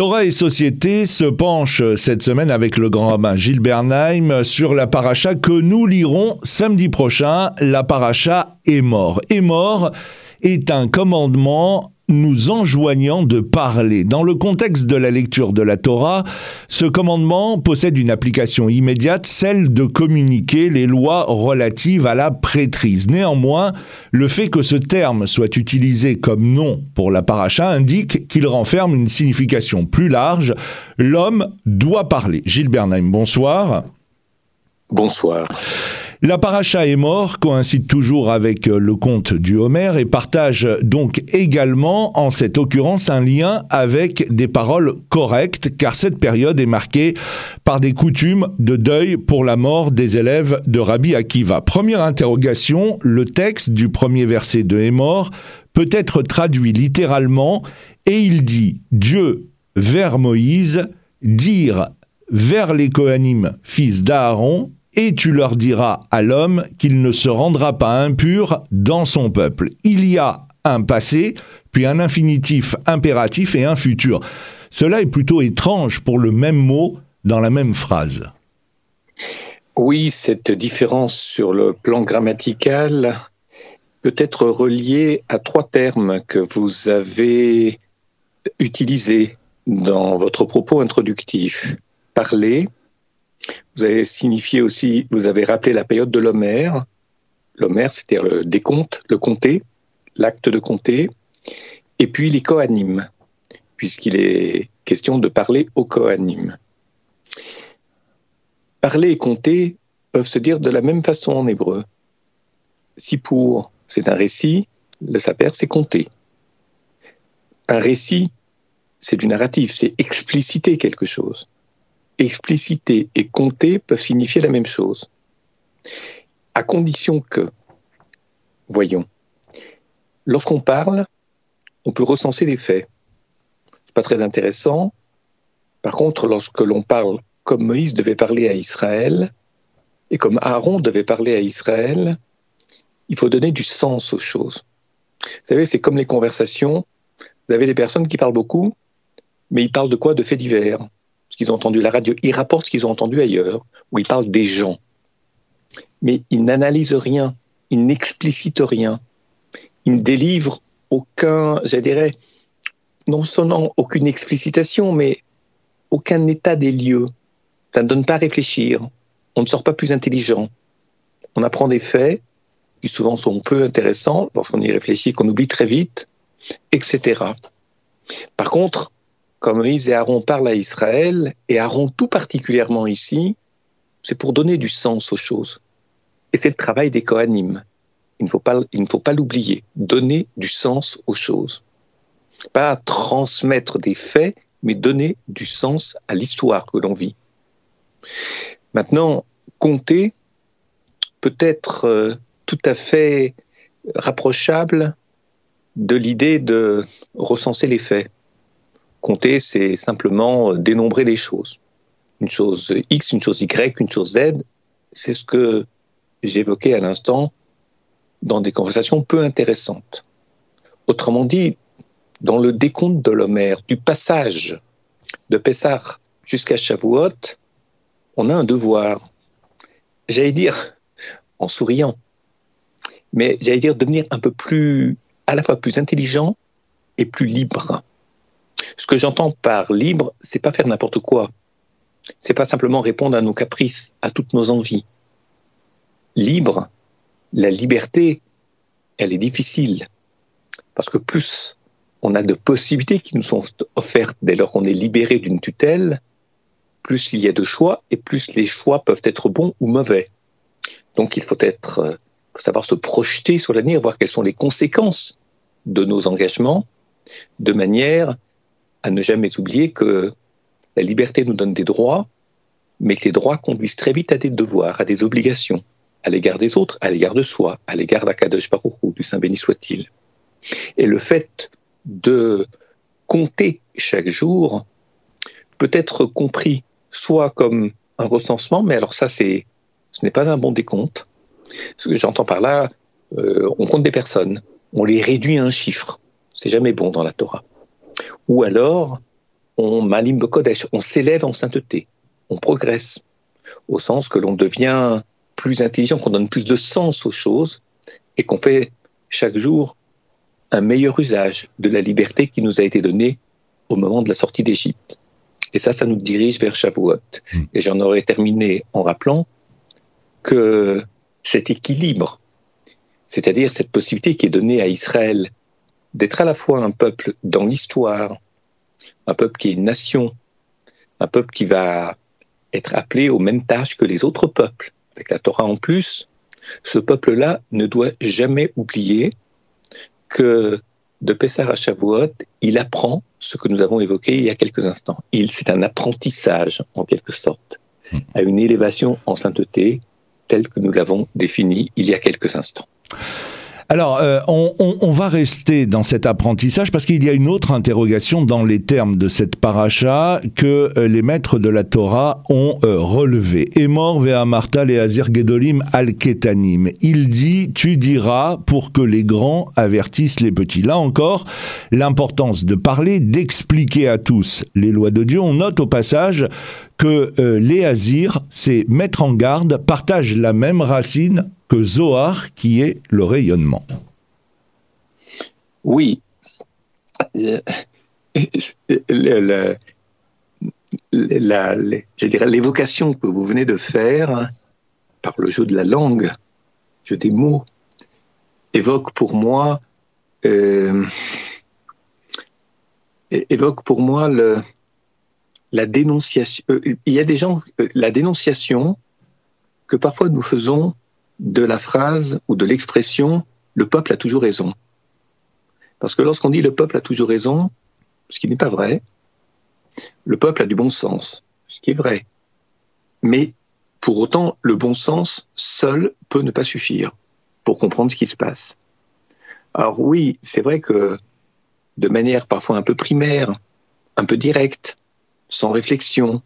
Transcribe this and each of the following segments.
Torah et Société se penchent cette semaine avec le grand rabbin Gilles Bernheim sur la paracha que nous lirons samedi prochain. La paracha est mort. Est mort est un commandement nous enjoignant de parler. Dans le contexte de la lecture de la Torah, ce commandement possède une application immédiate, celle de communiquer les lois relatives à la prêtrise. Néanmoins, le fait que ce terme soit utilisé comme nom pour la paracha indique qu'il renferme une signification plus large. L'homme doit parler. Gilles Bernheim, bonsoir. Bonsoir. La paracha est mort coïncide toujours avec euh, le conte du Homère et partage donc également en cette occurrence un lien avec des paroles correctes car cette période est marquée par des coutumes de deuil pour la mort des élèves de Rabbi Akiva. Première interrogation, le texte du premier verset de Hémor peut être traduit littéralement et il dit Dieu vers Moïse, dire vers les Kohanim, fils d'Aaron, et tu leur diras à l'homme qu'il ne se rendra pas impur dans son peuple. Il y a un passé, puis un infinitif impératif et un futur. Cela est plutôt étrange pour le même mot dans la même phrase. Oui, cette différence sur le plan grammatical peut être reliée à trois termes que vous avez utilisés dans votre propos introductif. Parler, vous avez signifié aussi, vous avez rappelé la période de l'Homère. L'Homère, c'était le décompte, le compter, l'acte de compter, et puis les coanimes, puisqu'il est question de parler aux coanimes. Parler et compter peuvent se dire de la même façon en hébreu. Si pour, c'est un récit, le saper, c'est compter. Un récit, c'est du narratif, c'est expliciter quelque chose expliciter et compter peuvent signifier la même chose. À condition que, voyons, lorsqu'on parle, on peut recenser les faits. C'est pas très intéressant. Par contre, lorsque l'on parle comme Moïse devait parler à Israël et comme Aaron devait parler à Israël, il faut donner du sens aux choses. Vous savez, c'est comme les conversations. Vous avez des personnes qui parlent beaucoup, mais ils parlent de quoi? De faits divers ce qu'ils ont entendu à la radio, ils rapportent ce qu'ils ont entendu ailleurs, où ils parlent des gens. Mais ils n'analysent rien, ils n'explicitent rien, ils ne délivrent aucun, je dirais, non seulement aucune explicitation, mais aucun état des lieux. Ça ne donne pas à réfléchir. On ne sort pas plus intelligent. On apprend des faits qui souvent sont peu intéressants lorsqu'on y réfléchit, qu'on oublie très vite, etc. Par contre, quand Moïse et Aaron parlent à Israël, et Aaron tout particulièrement ici, c'est pour donner du sens aux choses. Et c'est le travail des Kohanim. Il ne faut pas, l'oublier. Donner du sens aux choses. Pas transmettre des faits, mais donner du sens à l'histoire que l'on vit. Maintenant, compter peut être euh, tout à fait rapprochable de l'idée de recenser les faits. Compter, c'est simplement dénombrer les choses. Une chose X, une chose Y, une chose Z. C'est ce que j'évoquais à l'instant dans des conversations peu intéressantes. Autrement dit, dans le décompte de l'Homère, du passage de Pessah jusqu'à Shavuot, on a un devoir. J'allais dire, en souriant, mais j'allais dire devenir un peu plus, à la fois plus intelligent et plus libre. Ce que j'entends par libre, c'est pas faire n'importe quoi. C'est pas simplement répondre à nos caprices, à toutes nos envies. Libre, la liberté, elle est difficile. Parce que plus on a de possibilités qui nous sont offertes dès lors qu'on est libéré d'une tutelle, plus il y a de choix et plus les choix peuvent être bons ou mauvais. Donc il faut être, euh, faut savoir se projeter sur l'avenir, voir quelles sont les conséquences de nos engagements, de manière à ne jamais oublier que la liberté nous donne des droits, mais que les droits conduisent très vite à des devoirs, à des obligations, à l'égard des autres, à l'égard de soi, à l'égard d'Akadosh Baruch du Saint béni soit-il. Et le fait de compter chaque jour peut être compris soit comme un recensement, mais alors ça, c'est, ce n'est pas un bon décompte. Ce que j'entends par là, euh, on compte des personnes, on les réduit à un chiffre. C'est jamais bon dans la Torah. Ou alors, on malim Kodesh, on s'élève en sainteté, on progresse, au sens que l'on devient plus intelligent, qu'on donne plus de sens aux choses et qu'on fait chaque jour un meilleur usage de la liberté qui nous a été donnée au moment de la sortie d'Égypte. Et ça, ça nous dirige vers Shavuot. Hmm. Et j'en aurais terminé en rappelant que cet équilibre, c'est-à-dire cette possibilité qui est donnée à Israël d'être à la fois un peuple dans l'histoire, un peuple qui est une nation, un peuple qui va être appelé aux mêmes tâches que les autres peuples, avec la Torah en plus, ce peuple-là ne doit jamais oublier que de Pessah à Shavuot, il apprend ce que nous avons évoqué il y a quelques instants. Il, c'est un apprentissage, en quelque sorte, hmm. à une élévation en sainteté telle que nous l'avons définie il y a quelques instants. Alors, euh, on, va rester dans cet apprentissage parce qu'il y a une autre interrogation dans les termes de cette paracha que euh, les maîtres de la Torah ont euh, relevé. Emor ve'amarta le'azir gedolim al-ketanim. Il dit, tu diras pour que les grands avertissent les petits. Là encore, l'importance de parler, d'expliquer à tous les lois de Dieu. On note au passage que euh, c'est mettre en garde, partagent la même racine que Zohar, qui est le rayonnement. Oui. Euh, l'évocation que vous venez de faire par le jeu de la langue, jeu des mots, évoque pour moi euh, évoque pour moi la dénonciation. Euh, il y a des gens, la dénonciation que parfois nous faisons de la phrase ou de l'expression le peuple a toujours raison. Parce que lorsqu'on dit le peuple a toujours raison, ce qui n'est pas vrai, le peuple a du bon sens, ce qui est vrai. Mais pour autant, le bon sens seul peut ne pas suffire pour comprendre ce qui se passe. Alors oui, c'est vrai que de manière parfois un peu primaire, un peu directe, sans réflexion,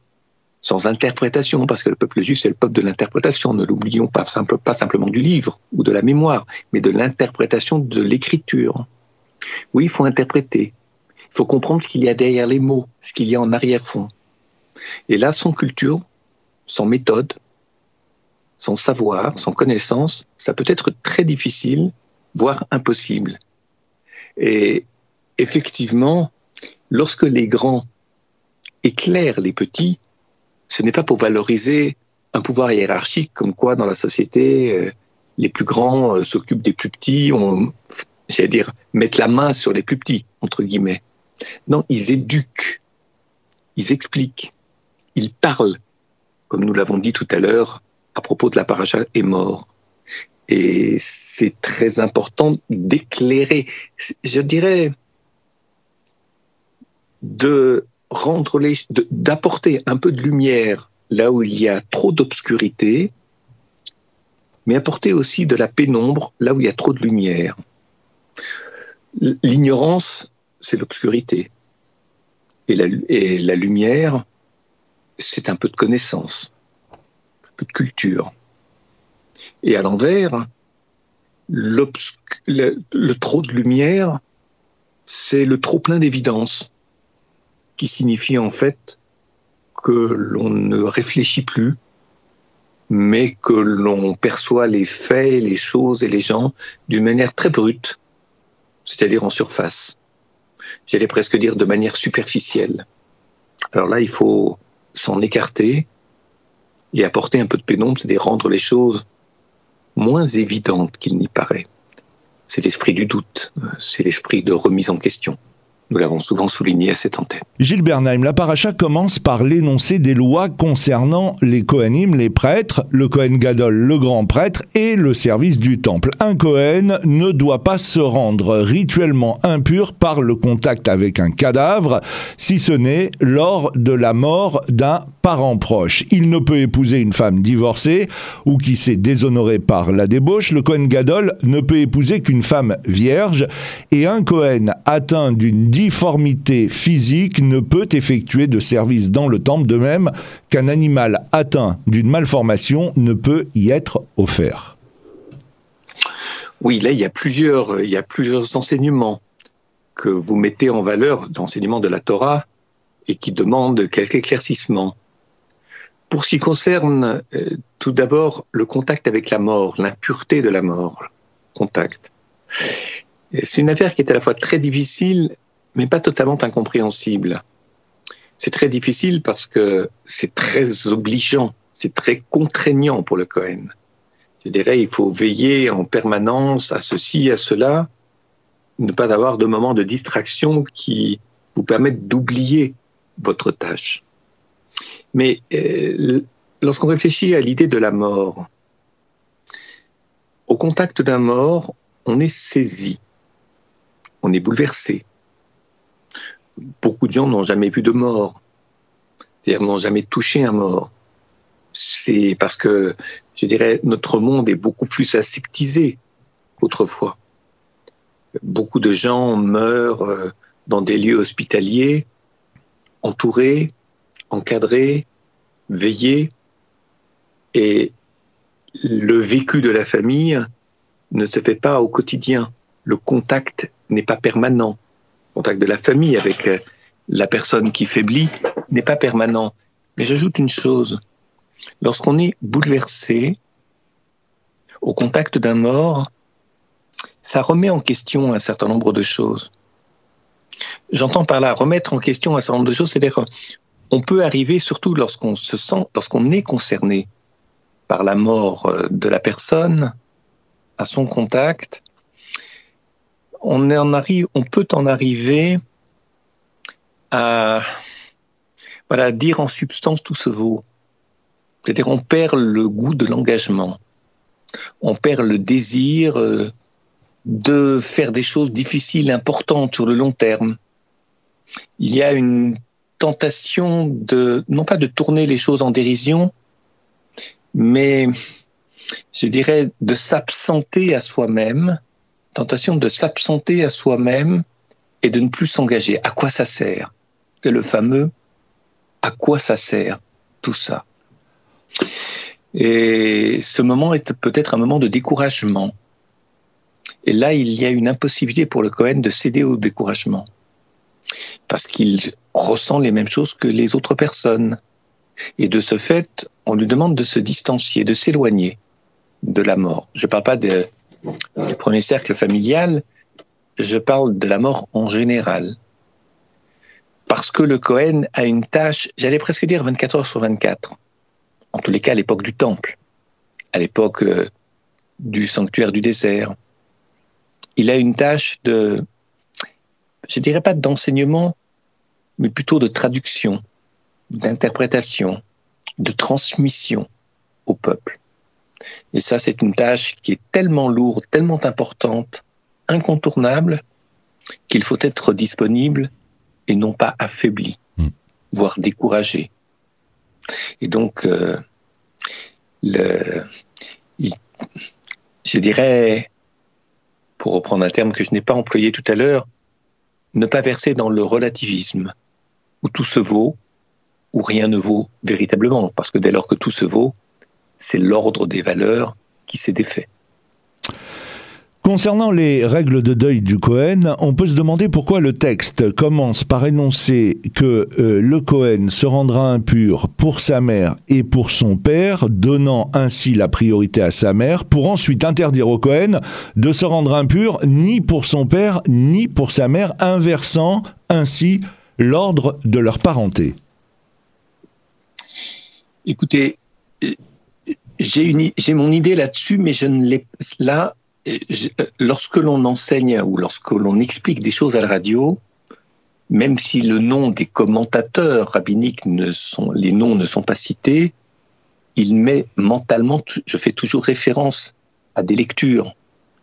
sans interprétation, parce que le peuple juif, c'est le peuple de l'interprétation. Ne l'oublions pas, simple, pas simplement du livre ou de la mémoire, mais de l'interprétation de l'écriture. Oui, il faut interpréter. Il faut comprendre ce qu'il y a derrière les mots, ce qu'il y a en arrière-fond. Et là, sans culture, sans méthode, sans savoir, sans connaissance, ça peut être très difficile, voire impossible. Et effectivement, lorsque les grands éclairent les petits, ce n'est pas pour valoriser un pouvoir hiérarchique comme quoi dans la société, euh, les plus grands euh, s'occupent des plus petits, on, j'allais dire, mettent la main sur les plus petits, entre guillemets. Non, ils éduquent, ils expliquent, ils parlent, comme nous l'avons dit tout à l'heure à propos de la paracha est mort. Et c'est très important d'éclairer, je dirais, de d'apporter un peu de lumière là où il y a trop d'obscurité, mais apporter aussi de la pénombre là où il y a trop de lumière. L'ignorance, c'est l'obscurité. Et la, lumière, c'est un peu de connaissance, un peu de culture. Et à l'envers, le, le trop de lumière, c'est le trop plein d'évidence qui signifie en fait que l'on ne réfléchit plus, mais que l'on perçoit les faits, les choses et les gens d'une manière très brute, c'est-à-dire en surface. J'allais presque dire de manière superficielle. Alors là, il faut s'en écarter et apporter un peu de pénombre, c'est-à-dire rendre les choses moins évidentes qu'il n'y paraît. C'est l'esprit du doute, c'est l'esprit de remise en question. Nous l'avons souvent souligné à cette antenne. Gilles Bernheim, la paracha commence par l'énoncé des lois concernant les Kohanim, les prêtres, le Kohen Gadol, le grand prêtre, et le service du temple. Un Kohen ne doit pas se rendre rituellement impur par le contact avec un cadavre, si ce n'est lors de la mort d'un parent proche. Il ne peut épouser une femme divorcée ou qui s'est déshonorée par la débauche. Le Kohen Gadol ne peut épouser qu'une femme vierge et un Kohen atteint d'une difformité physique ne peut effectuer de service dans le temple, de même qu'un animal atteint d'une malformation ne peut y être offert. Oui, là, il y a plusieurs, enseignements que vous mettez en valeur, d'enseignements de la Torah, et qui demande quelques éclaircissements. Pour ce qui concerne euh, tout d'abord le contact avec la mort, l'impureté de la mort, contact. C'est une affaire qui est à la fois très difficile, mais pas totalement incompréhensible. C'est très difficile parce que c'est très obligeant, c'est très contraignant pour le Cohen. Je dirais, il faut veiller en permanence à ceci, à cela, ne pas avoir de moments de distraction qui vous permettent d'oublier votre tâche. Mais euh, lorsqu'on réfléchit à l'idée de la mort, au contact d'un mort, on est saisi, on est bouleversé. Beaucoup de gens n'ont jamais vu de mort, c'est-à-dire n'ont jamais touché un mort. C'est parce que, je dirais, notre monde est beaucoup plus aseptisé qu'autrefois. Beaucoup de gens meurent euh, dans des lieux hospitaliers, entourés, encadrés, veillés, et le vécu de la famille ne se fait pas au quotidien. Le contact n'est pas permanent. Contact de la famille avec euh, la personne qui faiblit n'est pas permanent. Mais j'ajoute une chose. Lorsqu'on est bouleversé au contact d'un mort, ça remet en question un certain nombre de choses. J'entends par là remettre en question un certain nombre de choses, c'est-à-dire qu'on peut arriver, surtout lorsqu'on se sent, lorsqu'on est concerné par la mort euh, de la personne, à son contact, on, peut en arriver à dire en substance tout se vaut. C'est-à-dire on perd le goût de l'engagement, on perd le désir euh, de faire des choses difficiles, importantes sur le long terme. Il y a une tentation de, non pas de tourner les choses en dérision, mais je dirais de s'absenter à soi-même, tentation de s'absenter à soi-même et de ne plus s'engager. À quoi ça sert? C'est le fameux à quoi ça sert tout ça Et ce moment est peut-être un moment de découragement. Et là, il y a une impossibilité pour le Cohen de céder au découragement. Parce qu'il ressent les mêmes choses que les autres personnes. Et de ce fait, on lui demande de se distancier, de s'éloigner de la mort. Je ne parle pas de, du premier cercle familial, je parle de la mort en général. Parce que le Cohen a une tâche, j'allais presque dire 24 heures sur 24. En tous les cas, à l'époque du temple, à l'époque euh, du sanctuaire du désert. Il a une tâche de, je dirais pas d'enseignement, mais plutôt de traduction, d'interprétation, de transmission au peuple. Et ça, c'est une tâche qui est tellement lourde, tellement importante, incontournable, qu'il faut être disponible et non pas affaibli, hmm. voire découragé. Et donc, euh, le, je dirais, pour reprendre un terme que je n'ai pas employé tout à l'heure, ne pas verser dans le relativisme, où tout se vaut, où rien ne vaut véritablement, parce que dès lors que tout se vaut, c'est l'ordre des valeurs qui s'est défait. Concernant les règles de deuil du Cohen, on peut se demander pourquoi le texte commence par énoncer que euh, le Cohen se rendra impur pour sa mère et pour son père, donnant ainsi la priorité à sa mère, pour ensuite interdire au Cohen de se rendre impur ni pour son père ni pour sa mère, inversant ainsi l'ordre de leur parenté. Écoutez, j'ai mon idée là-dessus, mais je ne l'ai là. lorsque l'on enseigne ou lorsque l'on explique des choses à la radio, même si le nom des commentateurs rabbiniques ne sont, les noms ne sont pas cités, il met mentalement, je fais toujours référence à des lectures,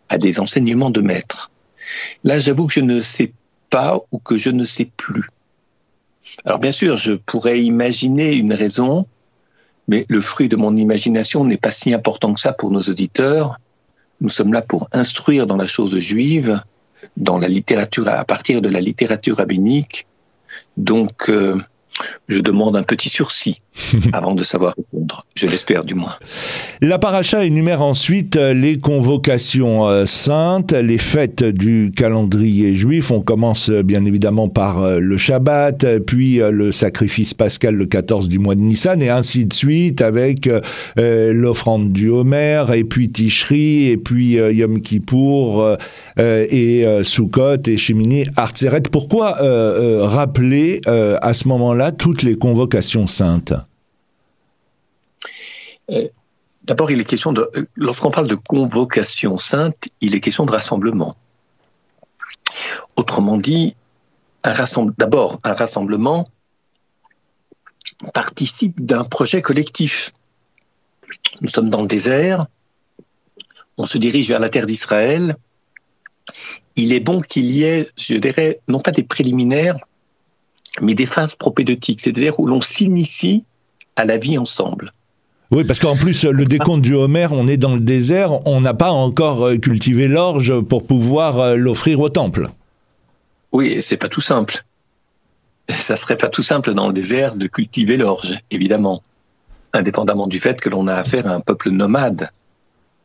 à des enseignements de maîtres. Là, j'avoue que je ne sais pas ou que je ne sais plus. Alors bien sûr, je pourrais imaginer une raison mais le fruit de mon imagination n'est pas si important que ça pour nos auditeurs. Nous sommes là pour instruire dans la chose juive, dans la littérature, à partir de la littérature rabbinique. Donc, euh, je demande un petit sursis. avant de savoir répondre, je l'espère du moins. La paracha énumère ensuite les convocations euh, saintes, les fêtes du calendrier juif. On commence euh, bien évidemment par euh, le Shabbat, puis le sacrifice pascal le 14 du mois de Nissan, et ainsi de suite avec l'offrande du Homer, et puis Tishri, et puis Yom Kippour, et Sukkot, et Shemini, Artseret. Pourquoi rappeler à ce moment-là toutes les convocations saintes? euh, d'abord, il est question de, lorsqu'on parle de convocation sainte, il est question de rassemblement. Autrement dit, d'abord, un rassemblement participe d'un projet collectif. Nous sommes dans le désert, on se dirige vers la terre d'Israël. Il est bon qu'il y ait, je dirais, non pas des préliminaires, mais des phases propédeutiques, c'est-à-dire où l'on s'initie à la vie ensemble. Oui, parce qu'en plus, le décompte du Homer, on est dans le désert, on n'a pas encore euh, cultivé l'orge pour pouvoir euh, l'offrir au temple. Oui, c'est pas tout simple. Ça serait pas tout simple dans le désert de cultiver l'orge, évidemment, indépendamment du fait que l'on a affaire à un peuple nomade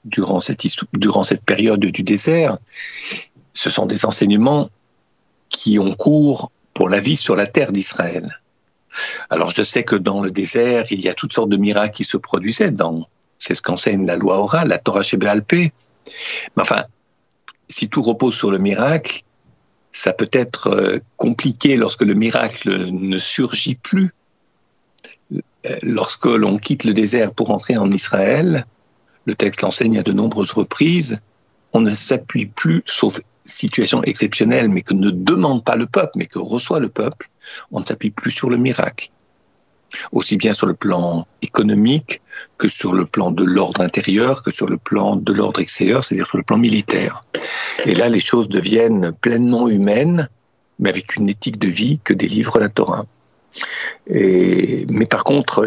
durant cette, durant cette période du désert. Ce sont des enseignements qui ont cours pour la vie sur la terre d'Israël. Alors je sais que dans le désert, il y a toutes sortes de miracles qui se produisaient. C'est ce qu'enseigne la loi orale, la Torah Shebéalpé. Mais enfin, si tout repose sur le miracle, ça peut être euh, compliqué lorsque le miracle ne surgit plus. Euh, lorsque l'on quitte le désert pour entrer en Israël, le texte l'enseigne à de nombreuses reprises, on ne s'appuie plus, sauf situation exceptionnelle, mais que ne demande pas le peuple, mais que reçoit le peuple, on ne s'appuie plus sur le miracle. Aussi bien sur le plan économique que sur le plan de l'ordre intérieur, que sur le plan de l'ordre extérieur, c'est-à-dire sur le plan militaire. Et là, les choses deviennent pleinement humaines, mais avec une éthique de vie que délivre la Torah. Mais par contre,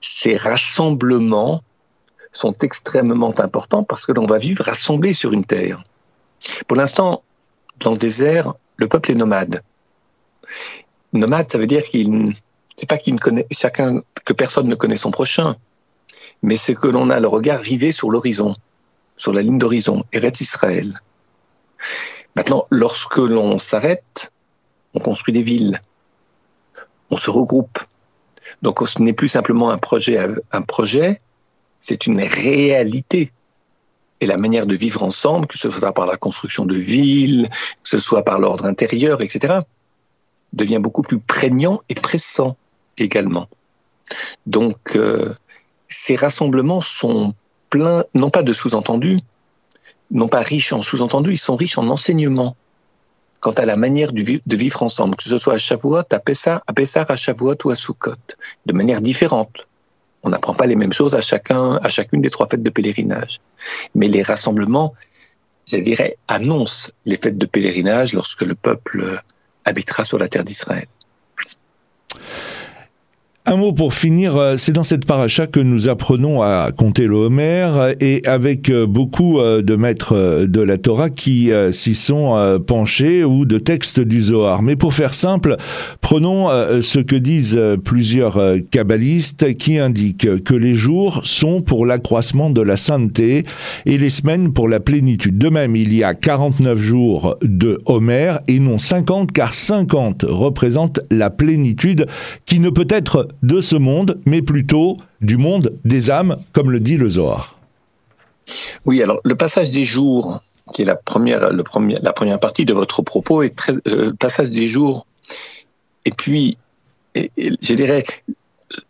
ces rassemblements sont extrêmement importants parce que l'on va vivre rassemblés sur une terre. Pour l'instant, dans le désert, le peuple est nomade. Nomade, ça veut dire qu'il, ne connaît chacun que personne ne connaît son prochain, mais c'est que l'on a le regard rivé sur l'horizon, sur la ligne d'horizon, Eretz Israël. Maintenant, lorsque l'on s'arrête, on construit des villes, on se regroupe. Donc, ce n'est plus simplement un projet, un projet, c'est une réalité et la manière de vivre ensemble, que ce soit par la construction de villes, que ce soit par l'ordre intérieur, etc., devient beaucoup plus prégnant et pressant également. Donc, euh, ces rassemblements sont pleins, non pas de sous-entendus, non pas riches en sous-entendus, ils sont riches en enseignements quant à la manière de vivre ensemble, que ce soit à Shavuot, à Pessah, à Pessah, à Shavuot ou à Sukkot, de manière différente. On n'apprend pas les mêmes choses à chacun, à chacune des trois fêtes de pèlerinage. Mais les rassemblements, je dirais, annoncent les fêtes de pèlerinage lorsque le peuple habitera sur la terre d'Israël. Un mot pour finir, euh, c'est dans cette paracha que nous apprenons à compter le Homer et avec euh, beaucoup euh, de maîtres de la Torah qui s'y sont penchés ou de textes du Zohar. Mais pour faire simple, prenons ce que disent plusieurs kabbalistes qui indiquent que les jours sont pour l'accroissement de la sainteté et les semaines pour la plénitude. De même, il y a 49 jours de Homer et non 50 car 50 représentent la plénitude qui ne peut être de ce monde, mais plutôt du monde des âmes, comme le dit le Zohar. Oui, alors le passage des jours, qui est la première, le la première partie de votre propos, est très, euh, le passage des jours, et puis, je dirais,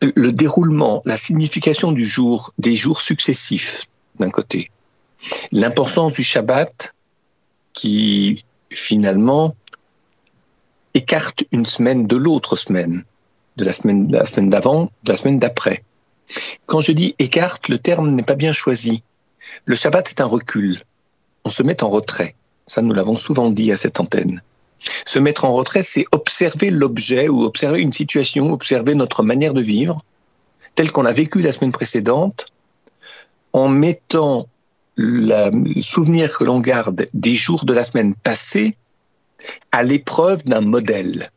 le déroulement, la signification du jour, des jours successifs, d'un côté, l'importance du Shabbat, qui finalement écarte une semaine de l'autre semaine de la semaine, d'avant, de la semaine d'après. Quand je dis écarte, le terme n'est pas bien choisi. Le Shabbat, c'est un recul. On se met en retrait. Ça, nous l'avons souvent dit à cette antenne. Se mettre en retrait, c'est observer l'objet ou observer une situation, observer notre manière de vivre, telle qu'on a vécu la semaine précédente, en mettant le souvenir que l'on garde des jours de la semaine passée à l'épreuve d'un modèle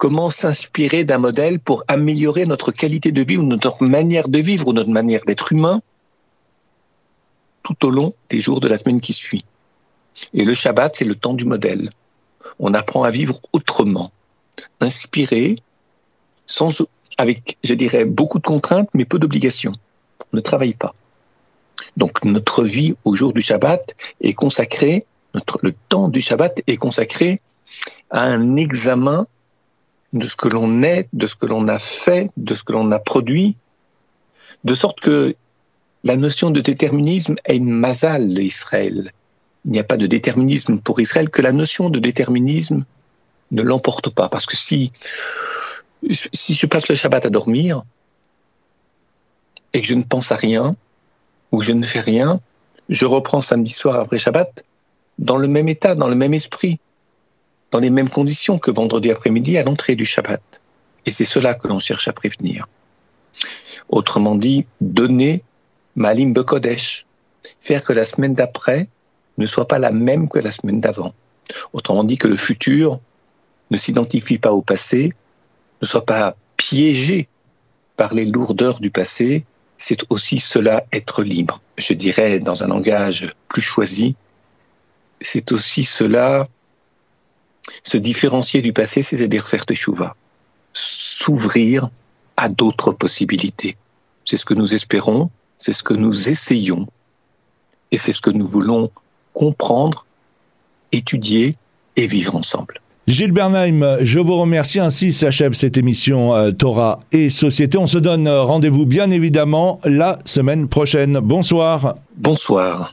comment s'inspirer d'un modèle pour améliorer notre qualité de vie ou notre manière de vivre ou notre manière d'être humain tout au long des jours de la semaine qui suit. Et le Shabbat, c'est le temps du modèle. On apprend à vivre autrement, inspiré, sans, avec, je dirais, beaucoup de contraintes, mais peu d'obligations. On ne travaille pas. Donc notre vie au jour du Shabbat est consacrée, le temps du Shabbat est consacré à un examen de ce que l'on est, de ce que l'on a fait, de ce que l'on a produit, de sorte que la notion de déterminisme est une mazal d'Israël. Il n'y a pas de déterminisme pour Israël, que la notion de déterminisme ne l'emporte pas. Parce que si, si je passe le Shabbat à dormir et que je ne pense à rien, ou je ne fais rien, je reprends samedi soir après Shabbat dans le même état, dans le même esprit, dans les mêmes conditions que vendredi après-midi à l'entrée du Shabbat. Et c'est cela que l'on cherche à prévenir. Autrement dit, donner Malim Bekodesh, faire que la semaine d'après ne soit pas la même que la semaine d'avant. Autrement dit, que le futur ne s'identifie pas au passé, ne soit pas piégé par les lourdeurs du passé, c'est aussi cela être libre. Je dirais dans un langage plus choisi, c'est aussi cela se différencier du passé, c'est-à-dire faire teshuva, s'ouvrir à d'autres possibilités. C'est ce que nous espérons, c'est ce que nous essayons, et c'est ce que nous voulons comprendre, étudier et vivre ensemble. Gilles Bernheim, je vous remercie. Ainsi s'achève cette émission euh, Torah et Société. On se donne rendez-vous bien évidemment la semaine prochaine. Bonsoir. Bonsoir.